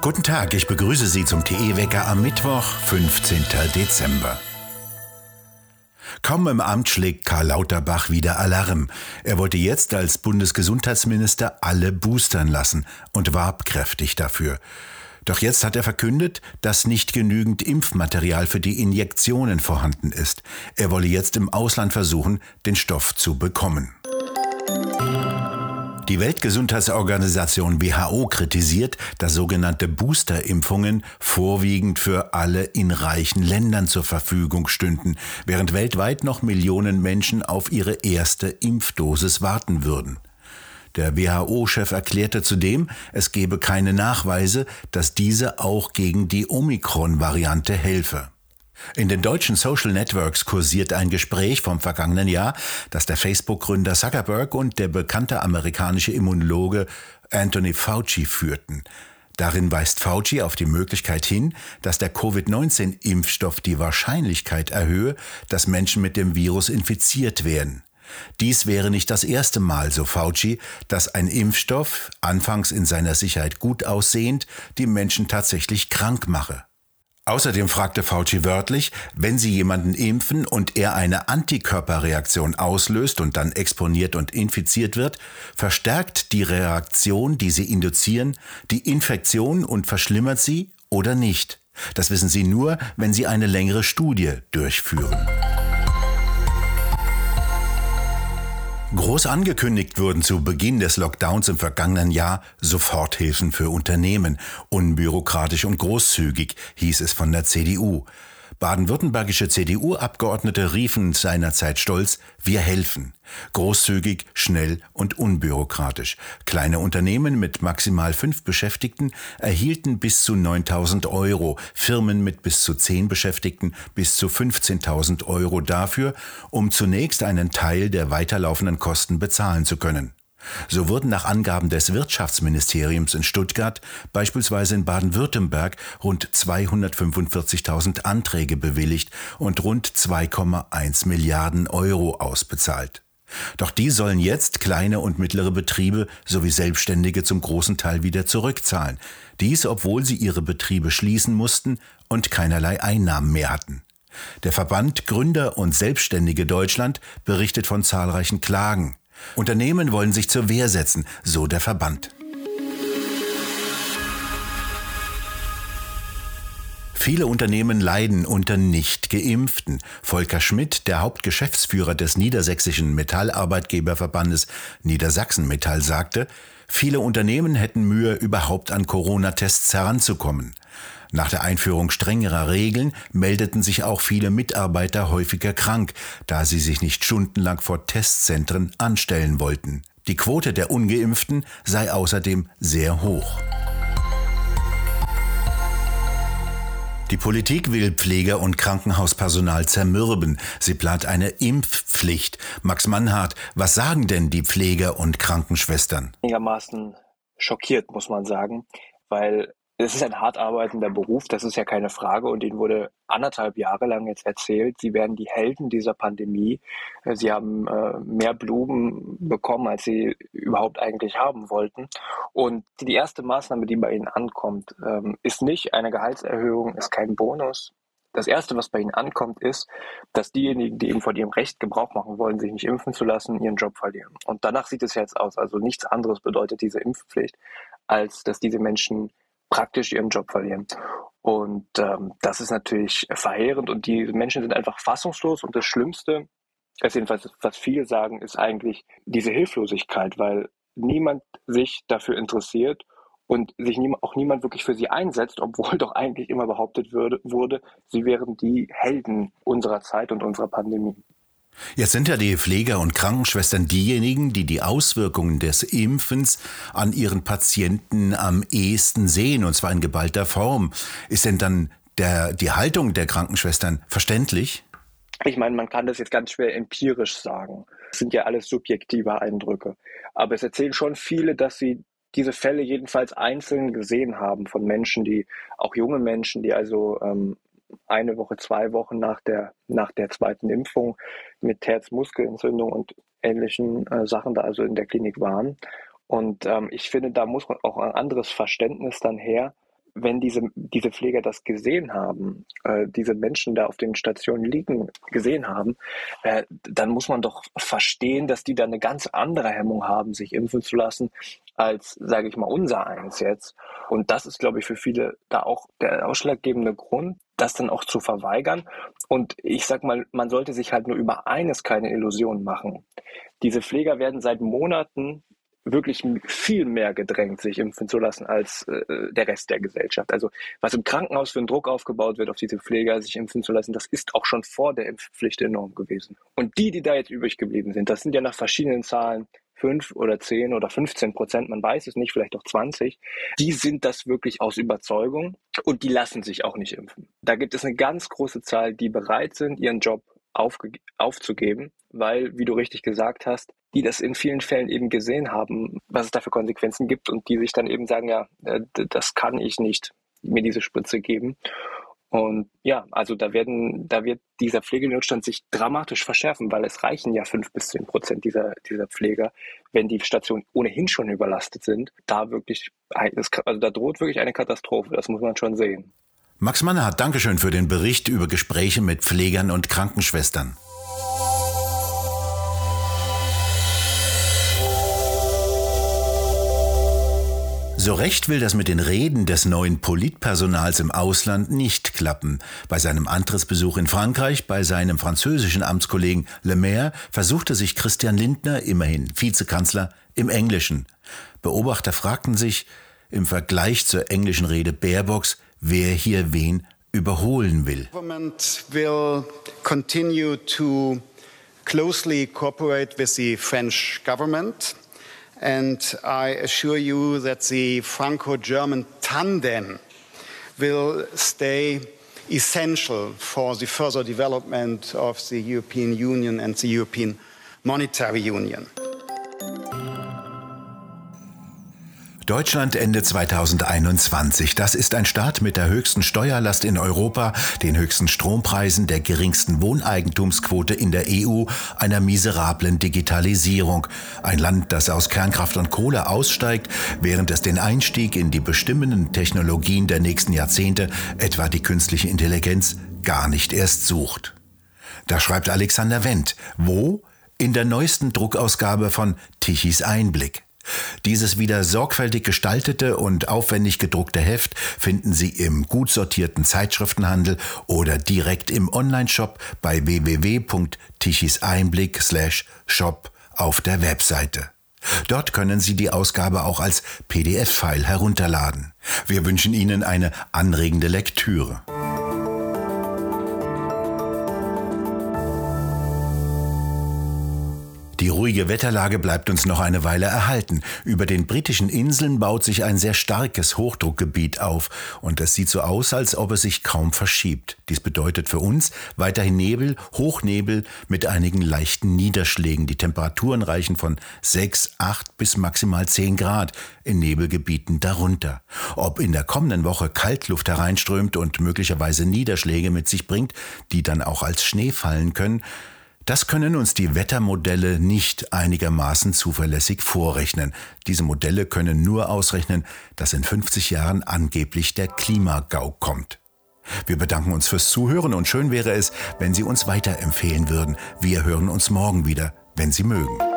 Guten Tag, ich begrüße Sie zum TE-Wecker am Mittwoch, 15. Dezember. Kaum im Amt schlägt Karl Lauterbach wieder Alarm. Er wollte jetzt als Bundesgesundheitsminister alle boostern lassen und warb kräftig dafür. Doch jetzt hat er verkündet, dass nicht genügend Impfmaterial für die Injektionen vorhanden ist. Er wolle jetzt im Ausland versuchen, den Stoff zu bekommen. Die Weltgesundheitsorganisation WHO kritisiert, dass sogenannte Boosterimpfungen vorwiegend für alle in reichen Ländern zur Verfügung stünden, während weltweit noch Millionen Menschen auf ihre erste Impfdosis warten würden. Der WHO-Chef erklärte zudem, es gebe keine Nachweise, dass diese auch gegen die Omikron-Variante helfe. In den deutschen Social Networks kursiert ein Gespräch vom vergangenen Jahr, das der Facebook-Gründer Zuckerberg und der bekannte amerikanische Immunologe Anthony Fauci führten. Darin weist Fauci auf die Möglichkeit hin, dass der Covid-19-Impfstoff die Wahrscheinlichkeit erhöhe, dass Menschen mit dem Virus infiziert werden. Dies wäre nicht das erste Mal, so Fauci, dass ein Impfstoff, anfangs in seiner Sicherheit gut aussehend, die Menschen tatsächlich krank mache. Außerdem fragte Fauci wörtlich, wenn Sie jemanden impfen und er eine Antikörperreaktion auslöst und dann exponiert und infiziert wird, verstärkt die Reaktion, die Sie induzieren, die Infektion und verschlimmert sie oder nicht. Das wissen Sie nur, wenn Sie eine längere Studie durchführen. Groß angekündigt wurden zu Beginn des Lockdowns im vergangenen Jahr Soforthilfen für Unternehmen. Unbürokratisch und großzügig, hieß es von der CDU. Baden-württembergische CDU-Abgeordnete riefen seinerzeit stolz, wir helfen. Großzügig, schnell und unbürokratisch. Kleine Unternehmen mit maximal fünf Beschäftigten erhielten bis zu 9000 Euro, Firmen mit bis zu zehn Beschäftigten bis zu 15.000 Euro dafür, um zunächst einen Teil der weiterlaufenden Kosten bezahlen zu können. So wurden nach Angaben des Wirtschaftsministeriums in Stuttgart beispielsweise in Baden-Württemberg rund 245.000 Anträge bewilligt und rund 2,1 Milliarden Euro ausbezahlt. Doch die sollen jetzt kleine und mittlere Betriebe sowie Selbstständige zum großen Teil wieder zurückzahlen. Dies, obwohl sie ihre Betriebe schließen mussten und keinerlei Einnahmen mehr hatten. Der Verband Gründer und Selbstständige Deutschland berichtet von zahlreichen Klagen. Unternehmen wollen sich zur Wehr setzen, so der Verband. Viele Unternehmen leiden unter Nicht-Geimpften. Volker Schmidt, der Hauptgeschäftsführer des Niedersächsischen Metallarbeitgeberverbandes Niedersachsen Metall, sagte, viele Unternehmen hätten Mühe, überhaupt an Corona-Tests heranzukommen. Nach der Einführung strengerer Regeln meldeten sich auch viele Mitarbeiter häufiger krank, da sie sich nicht stundenlang vor Testzentren anstellen wollten. Die Quote der ungeimpften sei außerdem sehr hoch. Die Politik will Pfleger und Krankenhauspersonal zermürben. Sie plant eine Impfpflicht. Max Mannhardt, was sagen denn die Pfleger und Krankenschwestern? Einigermaßen schockiert, muss man sagen, weil es ist ein hart arbeitender Beruf, das ist ja keine Frage. Und ihnen wurde anderthalb Jahre lang jetzt erzählt, sie werden die Helden dieser Pandemie. Äh, sie haben äh, mehr Blumen bekommen, als sie überhaupt eigentlich haben wollten. Und die erste Maßnahme, die bei ihnen ankommt, ähm, ist nicht eine Gehaltserhöhung, ist kein Bonus. Das erste, was bei ihnen ankommt, ist, dass diejenigen, die eben von ihrem Recht Gebrauch machen wollen, sich nicht impfen zu lassen, ihren Job verlieren. Und danach sieht es jetzt aus. Also nichts anderes bedeutet diese Impfpflicht, als dass diese Menschen praktisch ihren Job verlieren. Und ähm, das ist natürlich verheerend und die Menschen sind einfach fassungslos und das Schlimmste, ist jedenfalls, was viele sagen, ist eigentlich diese Hilflosigkeit, weil niemand sich dafür interessiert und sich nie, auch niemand wirklich für sie einsetzt, obwohl doch eigentlich immer behauptet würde, wurde, sie wären die Helden unserer Zeit und unserer Pandemie. Jetzt sind ja die Pfleger und Krankenschwestern diejenigen, die die Auswirkungen des Impfens an ihren Patienten am ehesten sehen, und zwar in geballter Form. Ist denn dann der, die Haltung der Krankenschwestern verständlich? Ich meine, man kann das jetzt ganz schwer empirisch sagen. Das sind ja alles subjektive Eindrücke. Aber es erzählen schon viele, dass sie diese Fälle jedenfalls einzeln gesehen haben von Menschen, die, auch junge Menschen, die also ähm, eine Woche, zwei Wochen nach der, nach der zweiten Impfung mit Herzmuskelentzündung und ähnlichen äh, Sachen da also in der Klinik waren. Und ähm, ich finde, da muss man auch ein anderes Verständnis dann her, wenn diese, diese Pfleger das gesehen haben, äh, diese Menschen da auf den Stationen liegen, gesehen haben, äh, dann muss man doch verstehen, dass die da eine ganz andere Hemmung haben, sich impfen zu lassen, als, sage ich mal, unser eins jetzt. Und das ist, glaube ich, für viele da auch der ausschlaggebende Grund, das dann auch zu verweigern. Und ich sag mal, man sollte sich halt nur über eines keine Illusionen machen. Diese Pfleger werden seit Monaten wirklich viel mehr gedrängt, sich impfen zu lassen als äh, der Rest der Gesellschaft. Also was im Krankenhaus für einen Druck aufgebaut wird, auf diese Pfleger sich impfen zu lassen, das ist auch schon vor der Impfpflicht enorm gewesen. Und die, die da jetzt übrig geblieben sind, das sind ja nach verschiedenen Zahlen fünf oder zehn oder 15 Prozent, man weiß es nicht, vielleicht auch 20, die sind das wirklich aus Überzeugung und die lassen sich auch nicht impfen. Da gibt es eine ganz große Zahl, die bereit sind, ihren Job aufzugeben, weil, wie du richtig gesagt hast, die das in vielen Fällen eben gesehen haben, was es da für Konsequenzen gibt und die sich dann eben sagen, ja, äh, das kann ich nicht mir diese Spritze geben. Und ja, also da werden, da wird dieser Pflegenotstand sich dramatisch verschärfen, weil es reichen ja fünf bis zehn Prozent dieser, dieser Pfleger, wenn die Stationen ohnehin schon überlastet sind. Da wirklich, also da droht wirklich eine Katastrophe. Das muss man schon sehen. Max Mannerhardt, Dankeschön für den Bericht über Gespräche mit Pflegern und Krankenschwestern. So recht will das mit den Reden des neuen Politpersonals im Ausland nicht klappen. Bei seinem Antrittsbesuch in Frankreich, bei seinem französischen Amtskollegen Le Maire, versuchte sich Christian Lindner, immerhin Vizekanzler, im Englischen. Beobachter fragten sich, im Vergleich zur englischen Rede Baerbocks, wer hier wen überholen will. Government will continue to closely cooperate with the French government. And I assure you that the Franco German tandem will stay essential for the further development of the European Union and the European Monetary Union. Deutschland Ende 2021. Das ist ein Staat mit der höchsten Steuerlast in Europa, den höchsten Strompreisen, der geringsten Wohneigentumsquote in der EU, einer miserablen Digitalisierung. Ein Land, das aus Kernkraft und Kohle aussteigt, während es den Einstieg in die bestimmenden Technologien der nächsten Jahrzehnte, etwa die künstliche Intelligenz, gar nicht erst sucht. Da schreibt Alexander Wendt. Wo? In der neuesten Druckausgabe von Tichys Einblick. Dieses wieder sorgfältig gestaltete und aufwendig gedruckte Heft finden Sie im gut sortierten Zeitschriftenhandel oder direkt im Onlineshop bei www.tichiseinblick/shop auf der Webseite. Dort können Sie die Ausgabe auch als PDF-File herunterladen. Wir wünschen Ihnen eine anregende Lektüre. Die ruhige Wetterlage bleibt uns noch eine Weile erhalten. Über den britischen Inseln baut sich ein sehr starkes Hochdruckgebiet auf und es sieht so aus, als ob es sich kaum verschiebt. Dies bedeutet für uns weiterhin Nebel, Hochnebel mit einigen leichten Niederschlägen. Die Temperaturen reichen von 6, 8 bis maximal 10 Grad, in Nebelgebieten darunter. Ob in der kommenden Woche Kaltluft hereinströmt und möglicherweise Niederschläge mit sich bringt, die dann auch als Schnee fallen können, das können uns die Wettermodelle nicht einigermaßen zuverlässig vorrechnen. Diese Modelle können nur ausrechnen, dass in 50 Jahren angeblich der Klimagau kommt. Wir bedanken uns fürs Zuhören und schön wäre es, wenn Sie uns weiterempfehlen würden. Wir hören uns morgen wieder, wenn Sie mögen.